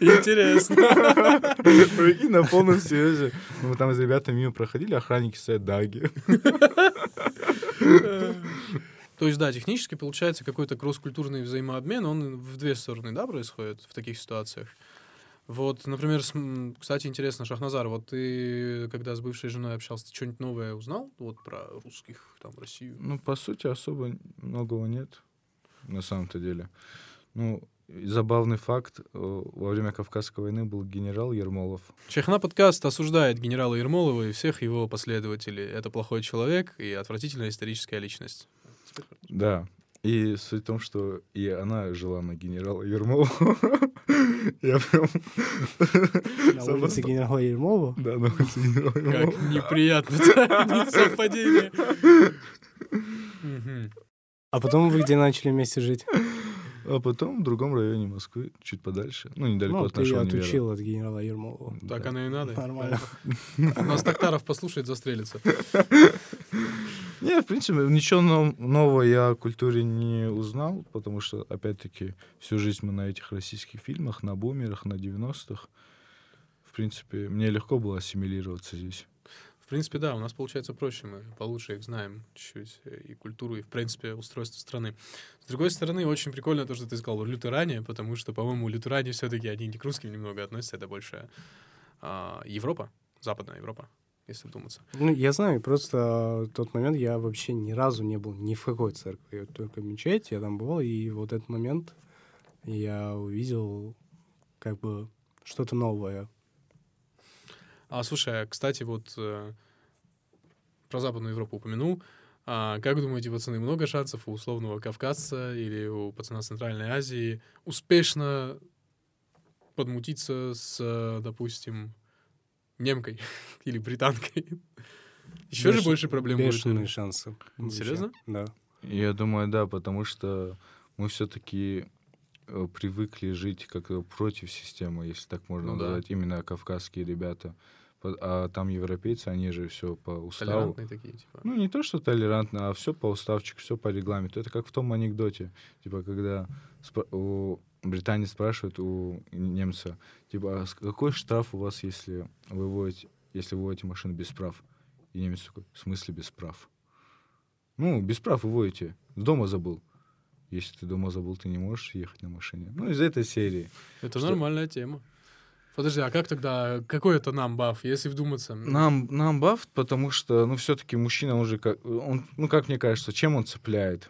A: Интересно.
C: Прикинь, на полном серьезе. Мы там с ребятами мимо проходили, охранники стоят даги.
A: То есть, да, технически получается какой-то кросс-культурный взаимообмен, он в две стороны, да, происходит в таких ситуациях. Вот, например, с, кстати, интересно, Шахназар, вот ты, когда с бывшей женой общался, ты что-нибудь новое узнал вот про русских, там, Россию?
C: Ну, по сути, особо многого нет, на самом-то деле. Ну, забавный факт, э, во время Кавказской войны был генерал Ермолов.
A: Чехна подкаст осуждает генерала Ермолова и всех его последователей. Это плохой человек и отвратительная историческая личность.
C: Да, и суть в том, что и она жила на генерала Ермолова. Я прям...
B: На улице генерала Ермолова?
C: Да, на улице генерала Ермолова.
A: Как неприятно совпадение.
B: А потом вы где начали вместе жить?
C: А потом в другом районе Москвы, чуть подальше. Ну, недалеко
B: ну,
C: от
B: ты
C: нашего
B: ее
C: универа.
B: отучил от генерала Ермолова.
A: Так
C: Да.
A: оно и надо.
B: Нормально.
A: Нас Токтаров послушает, застрелится.
C: Не, в принципе, ничего нов- нового я о культуре не узнал, потому что, опять-таки, всю жизнь мы на этих российских фильмах, на бумерах, на 90-х. В принципе, мне легко было ассимилироваться здесь.
A: В принципе, да, у нас получается проще, мы получше их знаем чуть-чуть, э, и культуру, и, в принципе, устройство страны. С другой стороны, очень прикольно то, что ты сказал, лютеране, потому что, по-моему, лютеране все-таки, они не к русским немного относятся, это больше а, Европа, Западная Европа, если вдуматься.
B: Ну, я знаю, просто в тот момент я вообще ни разу не был ни в какой церкви, я только в мечеть, я там бывал, и вот этот момент я увидел как бы что-то новое.
A: А, слушай, а, кстати, вот э, про Западную Европу упомянул. А, как думаете, пацаны, много шансов у условного кавказца или у пацана Центральной Азии успешно подмутиться с, э, допустим, немкой или британкой? Еще же
B: Беш-
A: больше проблем будет.
B: Бешеные шансы.
A: Серьезно?
B: Да.
C: Я думаю, да, потому что мы все-таки привыкли жить как э, против системы, если так можно
A: Ну да.
C: назвать, именно кавказские ребята. А там европейцы, они же все по уставу.
A: Толерантные такие, типа.
C: Ну, не то, что толерантно, а все по уставчику, все по регламенту. Это как в том анекдоте, типа, когда у британец спрашивает у немца, типа, а какой штраф у вас, если вы водите, если вы водите машину без прав? И немец такой, в смысле без прав? Ну, без прав вы водите, дома забыл. Если ты дома забыл, ты не можешь ехать на машине. Ну, из этой серии.
A: Это
C: что-
A: нормальная тема. Подожди, а как тогда, какой это нам баф, если вдуматься?
C: Нам, нам бафт, потому что, ну, все-таки мужчина, он же, как, он, ну, как мне кажется, чем он цепляет?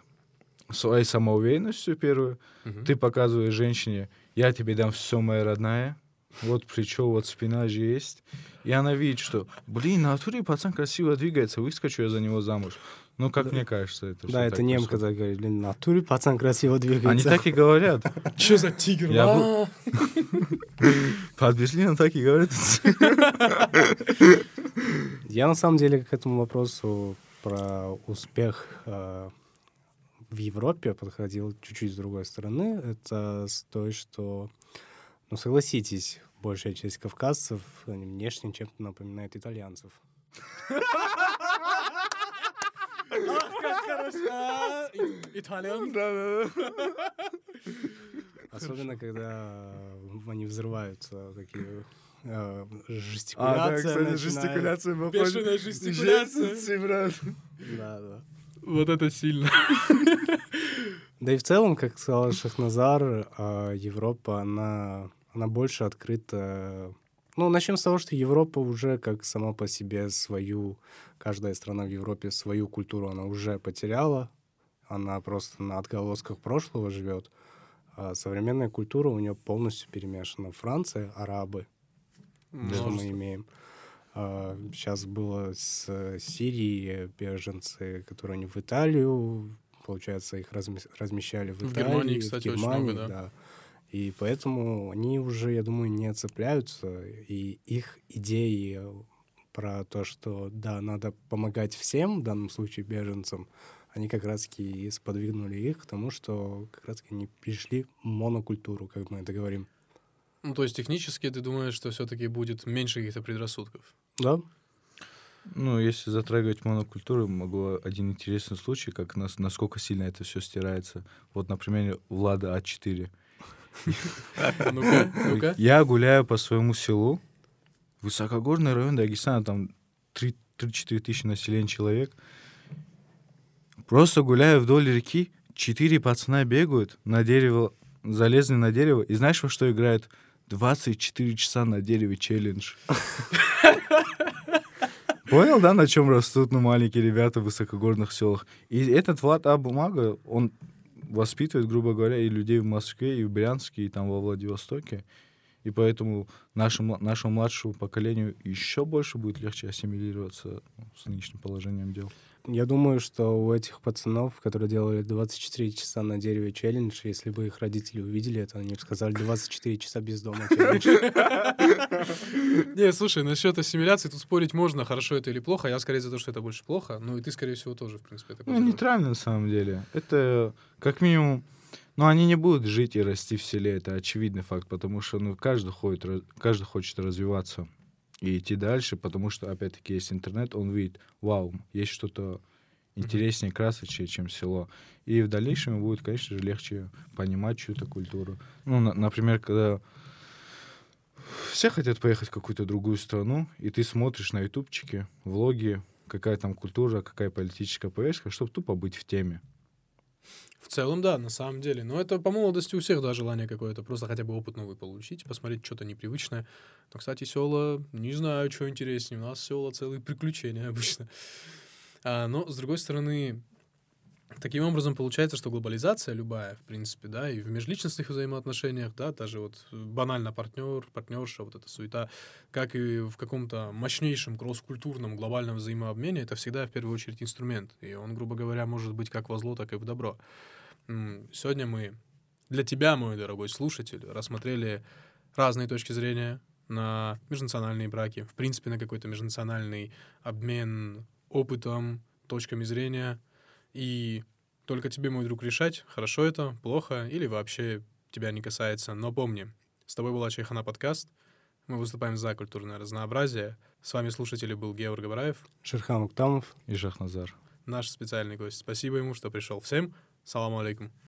C: Своей самоуверенностью, первую.
A: Мгм.
C: Ты показываешь женщине, я тебе дам все, моя родная. Вот плечо, вот спина же есть. И она видит, что, блин, на натуре пацан красиво двигается, выскочу я за него замуж. Ну, как мне кажется, это
B: Да, это немка так говорит, блин, в натуре пацан красиво двигается.
C: Они так и говорят.
A: Чё за тигр?
C: Я
A: А?
C: Под Берлином так и говорят.
B: Я на самом деле к этому вопросу про успех э, в Европе подходил чуть-чуть с другой стороны. Это с той, что, ну, согласитесь, большая часть кавказцев они внешне чем-то напоминает итальянцев.
A: Итальян.
B: Особенно, когда они взрываются, такие э,
C: А, да,
B: жестикуляция
C: кстати,
B: начинает.
C: жестикуляция
A: Бешеная жестикуляция.
B: Да, да.
A: Вот это сильно.
B: Да и в целом, как сказал Шахназар, а, Европа, она, она больше открыта. Ну, начнем с того, что Европа уже как сама по себе свою, каждая страна в Европе свою культуру она уже потеряла. Она просто на отголосках прошлого живет. А современная культура у нее полностью перемешана. Франция, арабы, что мы имеем. А, Сейчас было с э, Сирии беженцы, которые они в Италию, получается, их разме- размещали в
A: В
B: Италии,
A: Германии, кстати,
B: в
A: очень
B: Германии,
A: много, да.
B: И поэтому они уже, я думаю, не цепляются, и их идеи про то, что, да, надо помогать всем, в данном случае беженцам, они как раз-таки и сподвигнули их к тому, что как раз-таки они пришли в монокультуру, как мы это говорим.
A: Ну, то есть технически ты думаешь, что все-таки будет меньше каких-то предрассудков?
B: Да?
C: Ну, если затрагивать монокультуру, могу один интересный случай, как нас, насколько сильно это все стирается. Вот, например, Влада А4.
A: Ну-ка, ну-ка.
C: Я гуляю по своему селу, высокогорный район Дагестана, там 3 3-4 тысячи населения человек. Просто гуляю вдоль реки, четыре пацана бегают на дерево, залезли на дерево, и знаешь, во что играют? 24 часа на дереве челлендж. Понял, да, на чем растут ну, маленькие ребята в высокогорных селах? И этот Влад А. Бумага, он воспитывает, грубо говоря, и людей в Москве, и в Брянске, и там во Владивостоке. И поэтому нашему, нашему младшему поколению еще больше будет легче ассимилироваться ну, с нынешним положением дел.
B: Я думаю, что у этих пацанов, которые делали 24 часа на дереве челлендж, если бы их родители увидели это, они бы сказали 24 часа без дома челлендж.
A: Не, слушай, насчет ассимиляции тут спорить можно, хорошо это или плохо. Я скорее за то, что это больше плохо. Ну и ты, скорее всего, тоже, в принципе, это
C: Ну, нейтрально на самом деле. Это как минимум... Ну, они не будут жить и расти в селе, это очевидный факт, потому что ну, каждый, ходит, каждый хочет развиваться и идти дальше, потому что, опять-таки, есть интернет, он видит, вау, есть что-то интереснее, красочнее, чем село. И в дальнейшем будет, конечно же, легче понимать чью-то культуру. Ну, на- например, когда все хотят поехать в какую-то другую страну, и ты смотришь на ютубчике, влоги, какая там культура, какая политическая повестка, чтобы тупо быть в теме.
A: В целом, да, на самом деле. Но это по молодости у всех, да, желание какое-то. Просто хотя бы опыт новый получить, посмотреть что-то непривычное. Но, кстати, села, не знаю, что интереснее. У нас села целые приключения обычно. А, но, с другой стороны, таким образом получается, что глобализация любая, в принципе, да, и в межличностных взаимоотношениях, да, даже вот банально партнер, партнерша, вот эта суета, как и в каком-то мощнейшем кросс-культурном глобальном взаимообмене, это всегда в первую очередь инструмент. И он, грубо говоря, может быть как во зло, так и в добро. Сегодня мы для тебя, мой дорогой слушатель, рассмотрели разные точки зрения на межнациональные браки, в принципе, на какой-то межнациональный обмен опытом, точками зрения. И только тебе, мой друг, решать, хорошо это, плохо или вообще тебя не касается. Но помни, с тобой была Чайхана подкаст. Мы выступаем за культурное разнообразие. С вами слушатели был Георг Габараев,
B: Шерхан Уктамов.
C: И Шахназар.
A: наш специальный гость. Спасибо ему, что пришел. Всем салам алейкум.